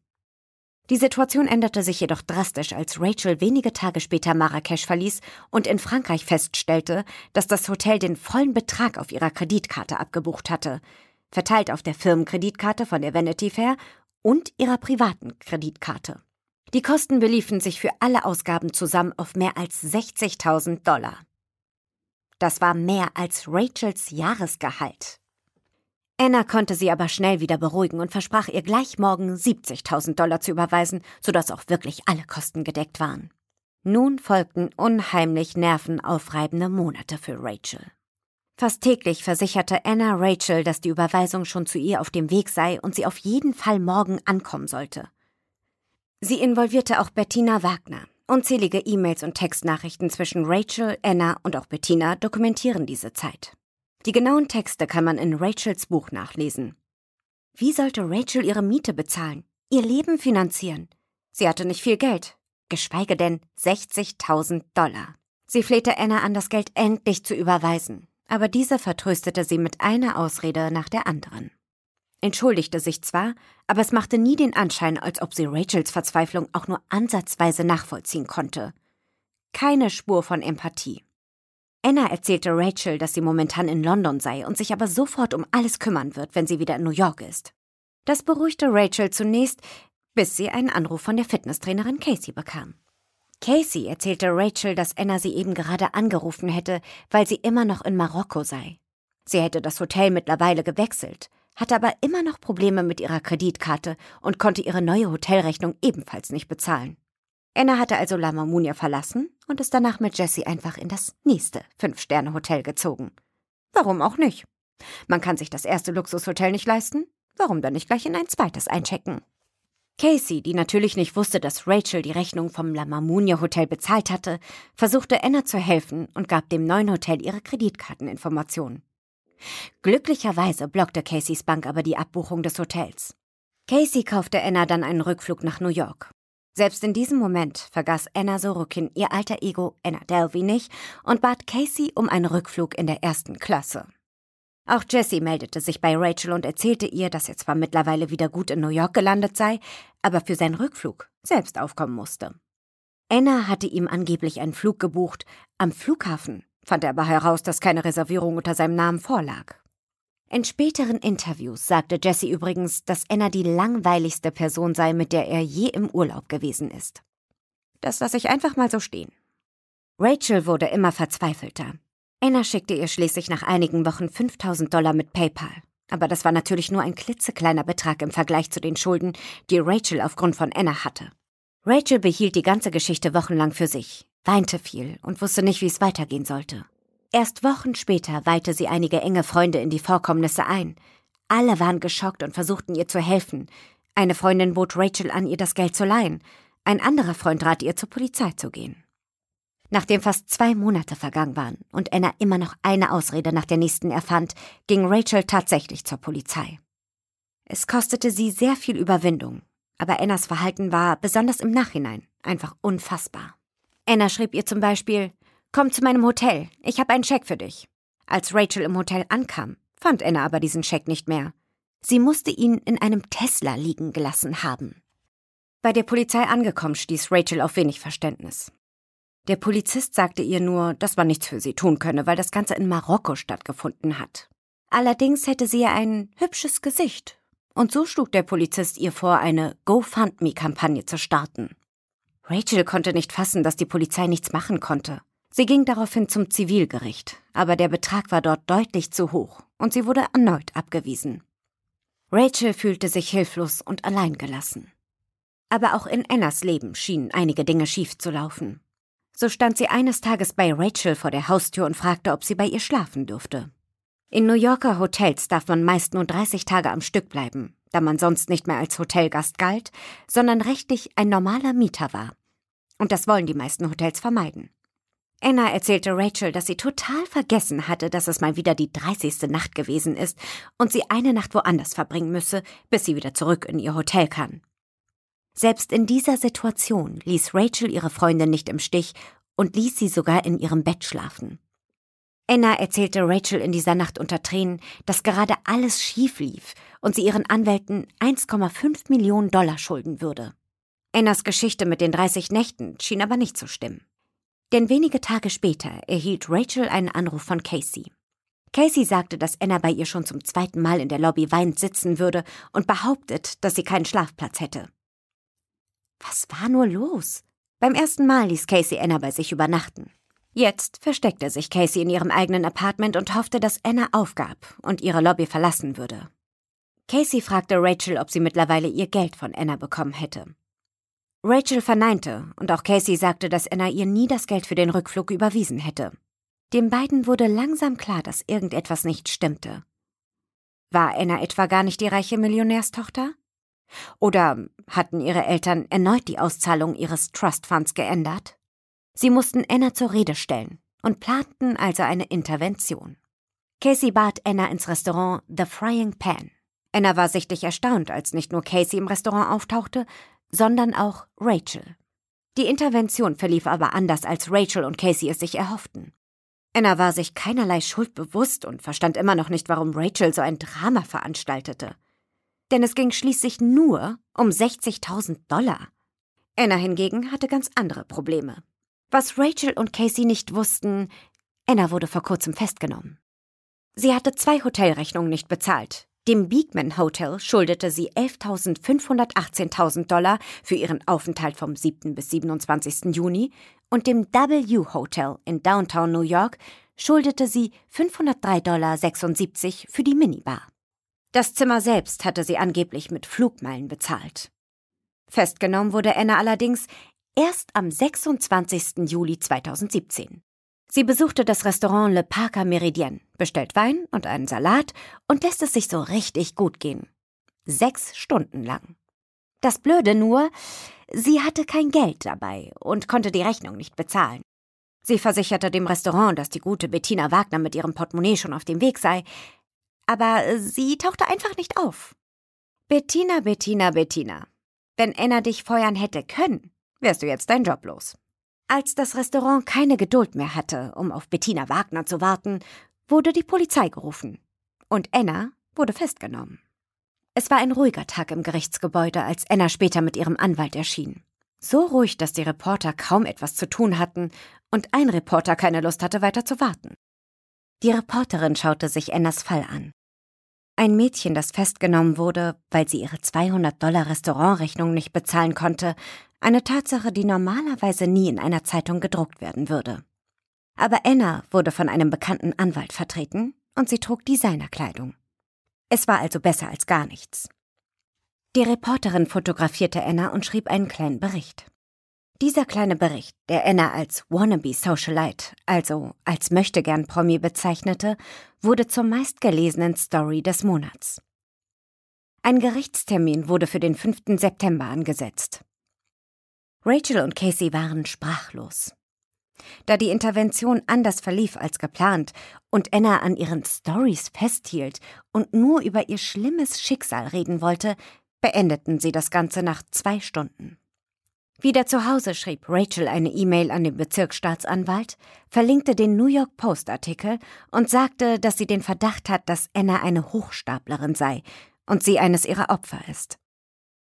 Die Situation änderte sich jedoch drastisch, als Rachel wenige Tage später Marrakesch verließ und in Frankreich feststellte, dass das Hotel den vollen Betrag auf ihrer Kreditkarte abgebucht hatte, verteilt auf der Firmenkreditkarte von der Vanity Fair und ihrer privaten Kreditkarte. Die Kosten beliefen sich für alle Ausgaben zusammen auf mehr als 60.000 Dollar. Das war mehr als Rachels Jahresgehalt. Anna konnte sie aber schnell wieder beruhigen und versprach ihr gleich morgen 70.000 Dollar zu überweisen, sodass auch wirklich alle Kosten gedeckt waren. Nun folgten unheimlich nervenaufreibende Monate für Rachel. Fast täglich versicherte Anna Rachel, dass die Überweisung schon zu ihr auf dem Weg sei und sie auf jeden Fall morgen ankommen sollte. Sie involvierte auch Bettina Wagner. Unzählige E-Mails und Textnachrichten zwischen Rachel, Anna und auch Bettina dokumentieren diese Zeit. Die genauen Texte kann man in Rachels Buch nachlesen. Wie sollte Rachel ihre Miete bezahlen, ihr Leben finanzieren? Sie hatte nicht viel Geld, geschweige denn 60.000 Dollar. Sie flehte Anna an, das Geld endlich zu überweisen, aber diese vertröstete sie mit einer Ausrede nach der anderen. Entschuldigte sich zwar, aber es machte nie den Anschein, als ob sie Rachels Verzweiflung auch nur ansatzweise nachvollziehen konnte. Keine Spur von Empathie. Anna erzählte Rachel, dass sie momentan in London sei und sich aber sofort um alles kümmern wird, wenn sie wieder in New York ist. Das beruhigte Rachel zunächst, bis sie einen Anruf von der Fitnesstrainerin Casey bekam. Casey erzählte Rachel, dass Anna sie eben gerade angerufen hätte, weil sie immer noch in Marokko sei. Sie hätte das Hotel mittlerweile gewechselt, hatte aber immer noch Probleme mit ihrer Kreditkarte und konnte ihre neue Hotelrechnung ebenfalls nicht bezahlen. Anna hatte also La Mamunia verlassen und ist danach mit Jessie einfach in das nächste Fünf-Sterne-Hotel gezogen. Warum auch nicht? Man kann sich das erste Luxushotel nicht leisten. Warum dann nicht gleich in ein zweites einchecken? Casey, die natürlich nicht wusste, dass Rachel die Rechnung vom La Mamunia Hotel bezahlt hatte, versuchte Anna zu helfen und gab dem neuen Hotel ihre Kreditkarteninformationen. Glücklicherweise blockte Caseys Bank aber die Abbuchung des Hotels. Casey kaufte Anna dann einen Rückflug nach New York. Selbst in diesem Moment vergaß Anna Sorokin ihr alter Ego Anna Delvey nicht und bat Casey um einen Rückflug in der ersten Klasse. Auch Jessie meldete sich bei Rachel und erzählte ihr, dass er zwar mittlerweile wieder gut in New York gelandet sei, aber für seinen Rückflug selbst aufkommen musste. Anna hatte ihm angeblich einen Flug gebucht. Am Flughafen fand er aber heraus, dass keine Reservierung unter seinem Namen vorlag. In späteren Interviews sagte Jesse übrigens, dass Anna die langweiligste Person sei, mit der er je im Urlaub gewesen ist. Das lasse ich einfach mal so stehen. Rachel wurde immer verzweifelter. Anna schickte ihr schließlich nach einigen Wochen 5000 Dollar mit PayPal. Aber das war natürlich nur ein klitzekleiner Betrag im Vergleich zu den Schulden, die Rachel aufgrund von Anna hatte. Rachel behielt die ganze Geschichte wochenlang für sich, weinte viel und wusste nicht, wie es weitergehen sollte. Erst Wochen später weihte sie einige enge Freunde in die Vorkommnisse ein. Alle waren geschockt und versuchten ihr zu helfen. Eine Freundin bot Rachel an, ihr das Geld zu leihen. Ein anderer Freund rat ihr, zur Polizei zu gehen. Nachdem fast zwei Monate vergangen waren und Anna immer noch eine Ausrede nach der nächsten erfand, ging Rachel tatsächlich zur Polizei. Es kostete sie sehr viel Überwindung, aber Annas Verhalten war, besonders im Nachhinein, einfach unfassbar. Anna schrieb ihr zum Beispiel, Komm zu meinem Hotel, ich habe einen Scheck für dich. Als Rachel im Hotel ankam, fand Anna aber diesen Scheck nicht mehr. Sie musste ihn in einem Tesla liegen gelassen haben. Bei der Polizei angekommen stieß Rachel auf wenig Verständnis. Der Polizist sagte ihr nur, dass man nichts für sie tun könne, weil das Ganze in Marokko stattgefunden hat. Allerdings hätte sie ja ein hübsches Gesicht. Und so schlug der Polizist ihr vor, eine GoFundMe-Kampagne zu starten. Rachel konnte nicht fassen, dass die Polizei nichts machen konnte. Sie ging daraufhin zum Zivilgericht, aber der Betrag war dort deutlich zu hoch und sie wurde erneut abgewiesen. Rachel fühlte sich hilflos und alleingelassen. Aber auch in Annas Leben schienen einige Dinge schief zu laufen. So stand sie eines Tages bei Rachel vor der Haustür und fragte, ob sie bei ihr schlafen dürfte. In New Yorker Hotels darf man meist nur 30 Tage am Stück bleiben, da man sonst nicht mehr als Hotelgast galt, sondern rechtlich ein normaler Mieter war. Und das wollen die meisten Hotels vermeiden. Anna erzählte Rachel, dass sie total vergessen hatte, dass es mal wieder die 30. Nacht gewesen ist und sie eine Nacht woanders verbringen müsse, bis sie wieder zurück in ihr Hotel kann. Selbst in dieser Situation ließ Rachel ihre Freundin nicht im Stich und ließ sie sogar in ihrem Bett schlafen. Anna erzählte Rachel in dieser Nacht unter Tränen, dass gerade alles schief lief und sie ihren Anwälten 1,5 Millionen Dollar schulden würde. Annas Geschichte mit den 30 Nächten schien aber nicht zu stimmen. Denn wenige Tage später erhielt Rachel einen Anruf von Casey. Casey sagte, dass Anna bei ihr schon zum zweiten Mal in der Lobby weinend sitzen würde und behauptet, dass sie keinen Schlafplatz hätte. Was war nur los? Beim ersten Mal ließ Casey Anna bei sich übernachten. Jetzt versteckte sich Casey in ihrem eigenen Apartment und hoffte, dass Anna aufgab und ihre Lobby verlassen würde. Casey fragte Rachel, ob sie mittlerweile ihr Geld von Anna bekommen hätte. Rachel verneinte und auch Casey sagte, dass Anna ihr nie das Geld für den Rückflug überwiesen hätte. Den beiden wurde langsam klar, dass irgendetwas nicht stimmte. War Anna etwa gar nicht die reiche Millionärstochter? Oder hatten ihre Eltern erneut die Auszahlung ihres Trust Funds geändert? Sie mussten Anna zur Rede stellen und planten also eine Intervention. Casey bat Anna ins Restaurant The Frying Pan. Anna war sichtlich erstaunt, als nicht nur Casey im Restaurant auftauchte, sondern auch Rachel. Die Intervention verlief aber anders, als Rachel und Casey es sich erhofften. Anna war sich keinerlei Schuld bewusst und verstand immer noch nicht, warum Rachel so ein Drama veranstaltete denn es ging schließlich nur um 60.000 Dollar. Anna hingegen hatte ganz andere Probleme. Was Rachel und Casey nicht wussten, Anna wurde vor kurzem festgenommen. Sie hatte zwei Hotelrechnungen nicht bezahlt. Dem Beekman Hotel schuldete sie 11.518.000 Dollar für ihren Aufenthalt vom 7. bis 27. Juni und dem W Hotel in Downtown New York schuldete sie 503,76 Dollar für die Minibar. Das Zimmer selbst hatte sie angeblich mit Flugmeilen bezahlt. Festgenommen wurde Anna allerdings erst am 26. Juli 2017. Sie besuchte das Restaurant Le Parker Meridien, bestellt Wein und einen Salat und lässt es sich so richtig gut gehen. Sechs Stunden lang. Das Blöde nur, sie hatte kein Geld dabei und konnte die Rechnung nicht bezahlen. Sie versicherte dem Restaurant, dass die gute Bettina Wagner mit ihrem Portemonnaie schon auf dem Weg sei, aber äh, sie tauchte einfach nicht auf. Bettina, Bettina, Bettina. Wenn Anna dich feuern hätte können, wärst du jetzt dein Job los. Als das Restaurant keine Geduld mehr hatte, um auf Bettina Wagner zu warten, wurde die Polizei gerufen. Und Anna wurde festgenommen. Es war ein ruhiger Tag im Gerichtsgebäude, als Anna später mit ihrem Anwalt erschien. So ruhig, dass die Reporter kaum etwas zu tun hatten und ein Reporter keine Lust hatte, weiter zu warten. Die Reporterin schaute sich Annas Fall an. Ein Mädchen, das festgenommen wurde, weil sie ihre 200 Dollar Restaurantrechnung nicht bezahlen konnte, eine Tatsache, die normalerweise nie in einer Zeitung gedruckt werden würde. Aber Anna wurde von einem bekannten Anwalt vertreten und sie trug Designerkleidung. Es war also besser als gar nichts. Die Reporterin fotografierte Anna und schrieb einen kleinen Bericht. Dieser kleine Bericht, der Anna als Wannabe Socialite, also als Möchtegern Promi bezeichnete, wurde zur meistgelesenen Story des Monats. Ein Gerichtstermin wurde für den 5. September angesetzt. Rachel und Casey waren sprachlos. Da die Intervention anders verlief als geplant und Anna an ihren Stories festhielt und nur über ihr schlimmes Schicksal reden wollte, beendeten sie das Ganze nach zwei Stunden. Wieder zu Hause schrieb Rachel eine E-Mail an den Bezirksstaatsanwalt, verlinkte den New York Post Artikel und sagte, dass sie den Verdacht hat, dass Anna eine Hochstaplerin sei und sie eines ihrer Opfer ist.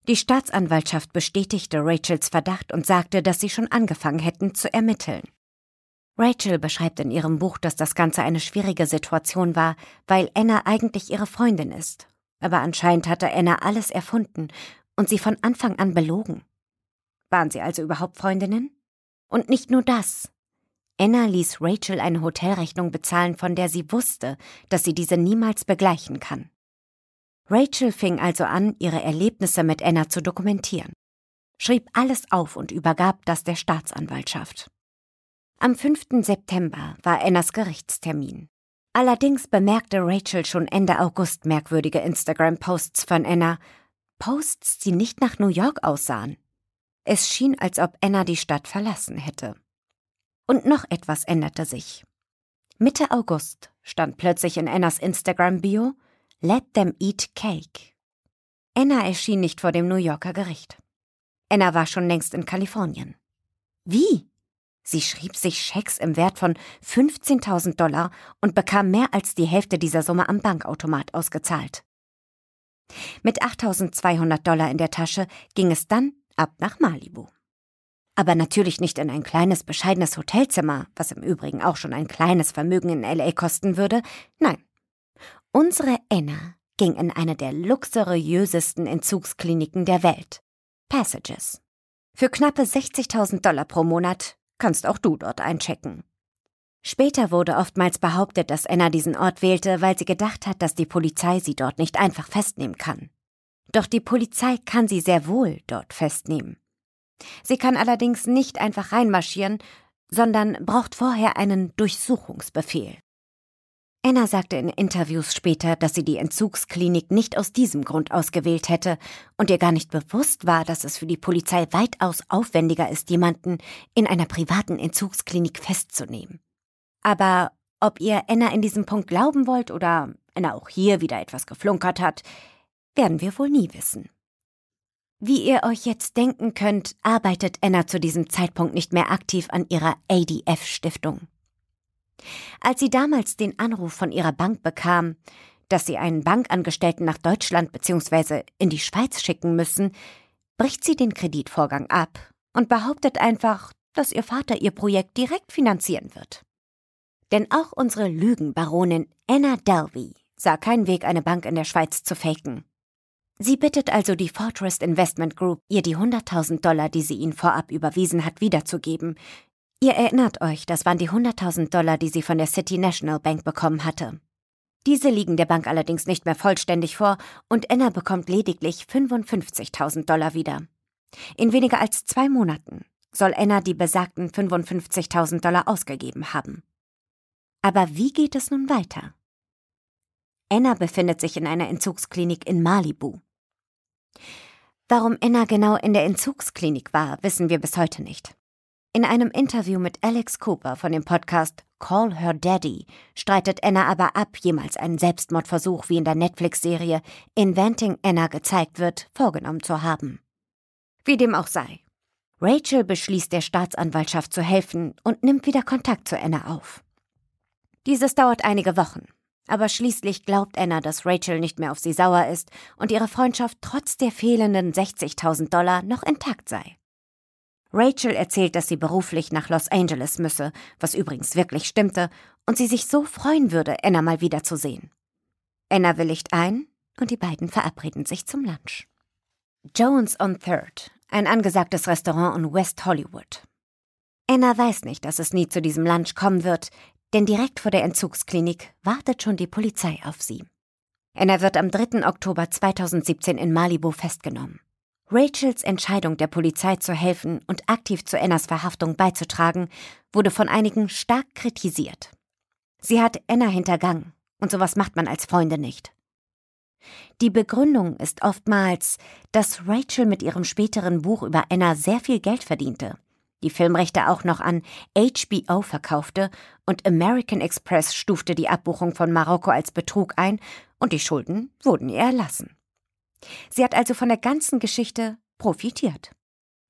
Die Staatsanwaltschaft bestätigte Rachels Verdacht und sagte, dass sie schon angefangen hätten zu ermitteln. Rachel beschreibt in ihrem Buch, dass das Ganze eine schwierige Situation war, weil Anna eigentlich ihre Freundin ist. Aber anscheinend hatte Anna alles erfunden und sie von Anfang an belogen. Waren sie also überhaupt Freundinnen? Und nicht nur das. Anna ließ Rachel eine Hotelrechnung bezahlen, von der sie wusste, dass sie diese niemals begleichen kann. Rachel fing also an, ihre Erlebnisse mit Anna zu dokumentieren, schrieb alles auf und übergab das der Staatsanwaltschaft. Am 5. September war Annas Gerichtstermin. Allerdings bemerkte Rachel schon Ende August merkwürdige Instagram-Posts von Anna, Posts, die nicht nach New York aussahen. Es schien, als ob Anna die Stadt verlassen hätte. Und noch etwas änderte sich. Mitte August stand plötzlich in Annas Instagram-Bio Let them eat cake. Anna erschien nicht vor dem New Yorker Gericht. Anna war schon längst in Kalifornien. Wie? Sie schrieb sich Schecks im Wert von 15.000 Dollar und bekam mehr als die Hälfte dieser Summe am Bankautomat ausgezahlt. Mit 8.200 Dollar in der Tasche ging es dann ab nach Malibu. Aber natürlich nicht in ein kleines, bescheidenes Hotelzimmer, was im Übrigen auch schon ein kleines Vermögen in LA kosten würde. Nein. Unsere Anna ging in eine der luxuriösesten Entzugskliniken der Welt. Passages. Für knappe 60.000 Dollar pro Monat kannst auch du dort einchecken. Später wurde oftmals behauptet, dass Anna diesen Ort wählte, weil sie gedacht hat, dass die Polizei sie dort nicht einfach festnehmen kann. Doch die Polizei kann sie sehr wohl dort festnehmen. Sie kann allerdings nicht einfach reinmarschieren, sondern braucht vorher einen Durchsuchungsbefehl. Anna sagte in Interviews später, dass sie die Entzugsklinik nicht aus diesem Grund ausgewählt hätte und ihr gar nicht bewusst war, dass es für die Polizei weitaus aufwendiger ist, jemanden in einer privaten Entzugsklinik festzunehmen. Aber ob ihr Anna in diesem Punkt glauben wollt oder Anna auch hier wieder etwas geflunkert hat, werden wir wohl nie wissen. Wie ihr euch jetzt denken könnt, arbeitet Anna zu diesem Zeitpunkt nicht mehr aktiv an ihrer ADF-Stiftung. Als sie damals den Anruf von ihrer Bank bekam, dass sie einen Bankangestellten nach Deutschland bzw. in die Schweiz schicken müssen, bricht sie den Kreditvorgang ab und behauptet einfach, dass ihr Vater ihr Projekt direkt finanzieren wird. Denn auch unsere Lügenbaronin Anna Delvey sah keinen Weg, eine Bank in der Schweiz zu faken. Sie bittet also die Fortress Investment Group, ihr die 100.000 Dollar, die sie ihnen vorab überwiesen hat, wiederzugeben. Ihr erinnert euch, das waren die 100.000 Dollar, die sie von der City National Bank bekommen hatte. Diese liegen der Bank allerdings nicht mehr vollständig vor und Anna bekommt lediglich 55.000 Dollar wieder. In weniger als zwei Monaten soll Anna die besagten 55.000 Dollar ausgegeben haben. Aber wie geht es nun weiter? Anna befindet sich in einer Entzugsklinik in Malibu. Warum Anna genau in der Entzugsklinik war, wissen wir bis heute nicht. In einem Interview mit Alex Cooper von dem Podcast Call Her Daddy streitet Anna aber ab, jemals einen Selbstmordversuch wie in der Netflix-Serie Inventing Anna gezeigt wird, vorgenommen zu haben. Wie dem auch sei. Rachel beschließt der Staatsanwaltschaft zu helfen und nimmt wieder Kontakt zu Anna auf. Dieses dauert einige Wochen, aber schließlich glaubt Anna, dass Rachel nicht mehr auf sie sauer ist und ihre Freundschaft trotz der fehlenden 60.000 Dollar noch intakt sei. Rachel erzählt, dass sie beruflich nach Los Angeles müsse, was übrigens wirklich stimmte, und sie sich so freuen würde, Anna mal wiederzusehen. Anna willigt ein und die beiden verabreden sich zum Lunch. Jones on Third, ein angesagtes Restaurant in West Hollywood. Anna weiß nicht, dass es nie zu diesem Lunch kommen wird, denn direkt vor der Entzugsklinik wartet schon die Polizei auf sie. Anna wird am 3. Oktober 2017 in Malibu festgenommen. Rachels Entscheidung der Polizei zu helfen und aktiv zu Annas Verhaftung beizutragen, wurde von einigen stark kritisiert. Sie hat Anna hintergangen, und sowas macht man als Freunde nicht. Die Begründung ist oftmals, dass Rachel mit ihrem späteren Buch über Anna sehr viel Geld verdiente die Filmrechte auch noch an HBO verkaufte und American Express stufte die Abbuchung von Marokko als Betrug ein und die Schulden wurden ihr erlassen. Sie hat also von der ganzen Geschichte profitiert.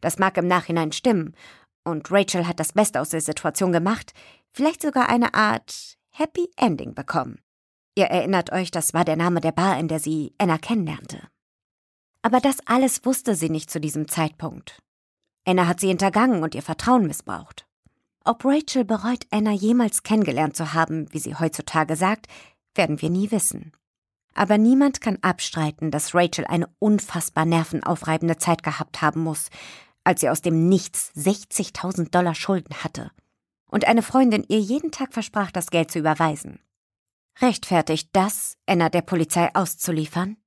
Das mag im Nachhinein stimmen, und Rachel hat das Beste aus der Situation gemacht, vielleicht sogar eine Art Happy Ending bekommen. Ihr erinnert euch, das war der Name der Bar, in der sie Anna kennenlernte. Aber das alles wusste sie nicht zu diesem Zeitpunkt. Anna hat sie hintergangen und ihr Vertrauen missbraucht. Ob Rachel bereut, Anna jemals kennengelernt zu haben, wie sie heutzutage sagt, werden wir nie wissen. Aber niemand kann abstreiten, dass Rachel eine unfassbar nervenaufreibende Zeit gehabt haben muss, als sie aus dem Nichts 60.000 Dollar Schulden hatte und eine Freundin ihr jeden Tag versprach, das Geld zu überweisen. Rechtfertigt das, Anna der Polizei auszuliefern?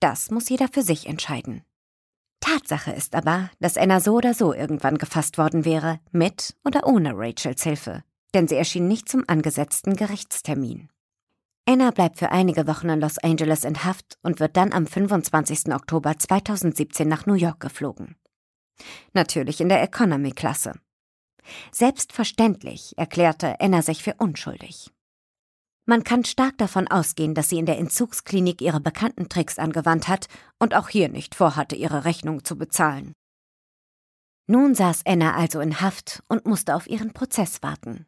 Das muss jeder für sich entscheiden. Tatsache ist aber, dass Anna so oder so irgendwann gefasst worden wäre, mit oder ohne Rachels Hilfe, denn sie erschien nicht zum angesetzten Gerichtstermin. Anna bleibt für einige Wochen in Los Angeles in Haft und wird dann am 25. Oktober 2017 nach New York geflogen. Natürlich in der Economy-Klasse. Selbstverständlich erklärte Anna sich für unschuldig. Man kann stark davon ausgehen, dass sie in der Entzugsklinik ihre bekannten Tricks angewandt hat und auch hier nicht vorhatte, ihre Rechnung zu bezahlen. Nun saß Anna also in Haft und musste auf ihren Prozess warten.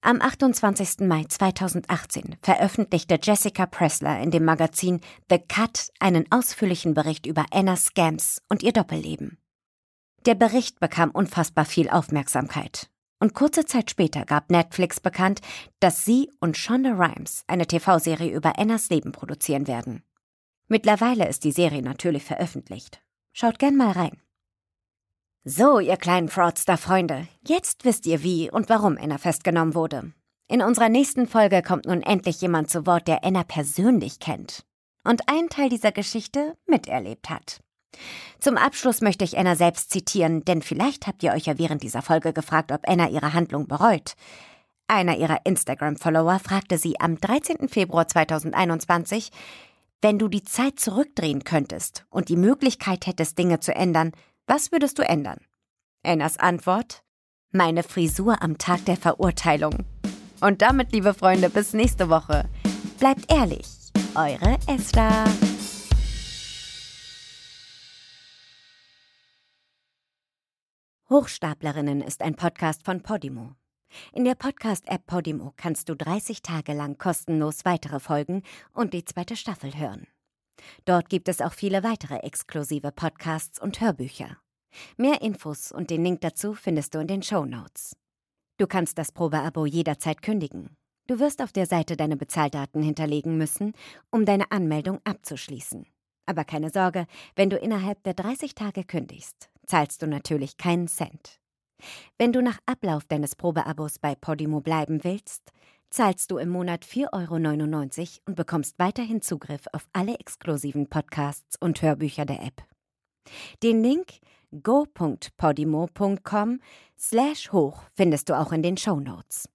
Am 28. Mai 2018 veröffentlichte Jessica Pressler in dem Magazin The Cut einen ausführlichen Bericht über Annas Scams und ihr Doppelleben. Der Bericht bekam unfassbar viel Aufmerksamkeit. Und kurze Zeit später gab Netflix bekannt, dass sie und Shonda Rhimes eine TV-Serie über Annas Leben produzieren werden. Mittlerweile ist die Serie natürlich veröffentlicht. Schaut gern mal rein. So, ihr kleinen Fraudster-Freunde, jetzt wisst ihr, wie und warum Anna festgenommen wurde. In unserer nächsten Folge kommt nun endlich jemand zu Wort, der Anna persönlich kennt und einen Teil dieser Geschichte miterlebt hat. Zum Abschluss möchte ich Anna selbst zitieren, denn vielleicht habt ihr euch ja während dieser Folge gefragt, ob Anna ihre Handlung bereut. Einer ihrer Instagram-Follower fragte sie am 13. Februar 2021, wenn du die Zeit zurückdrehen könntest und die Möglichkeit hättest, Dinge zu ändern, was würdest du ändern? Annas Antwort? Meine Frisur am Tag der Verurteilung. Und damit, liebe Freunde, bis nächste Woche. Bleibt ehrlich, eure Esther. Hochstaplerinnen ist ein Podcast von Podimo. In der Podcast-App Podimo kannst du 30 Tage lang kostenlos weitere Folgen und die zweite Staffel hören. Dort gibt es auch viele weitere exklusive Podcasts und Hörbücher. Mehr Infos und den Link dazu findest du in den Show Notes. Du kannst das Probeabo jederzeit kündigen. Du wirst auf der Seite deine Bezahldaten hinterlegen müssen, um deine Anmeldung abzuschließen. Aber keine Sorge, wenn du innerhalb der 30 Tage kündigst, zahlst du natürlich keinen Cent. Wenn du nach Ablauf deines Probeabos bei Podimo bleiben willst, zahlst du im Monat 4,99 Euro und bekommst weiterhin Zugriff auf alle exklusiven Podcasts und Hörbücher der App. Den Link go.podimo.com slash hoch findest du auch in den Show Notes.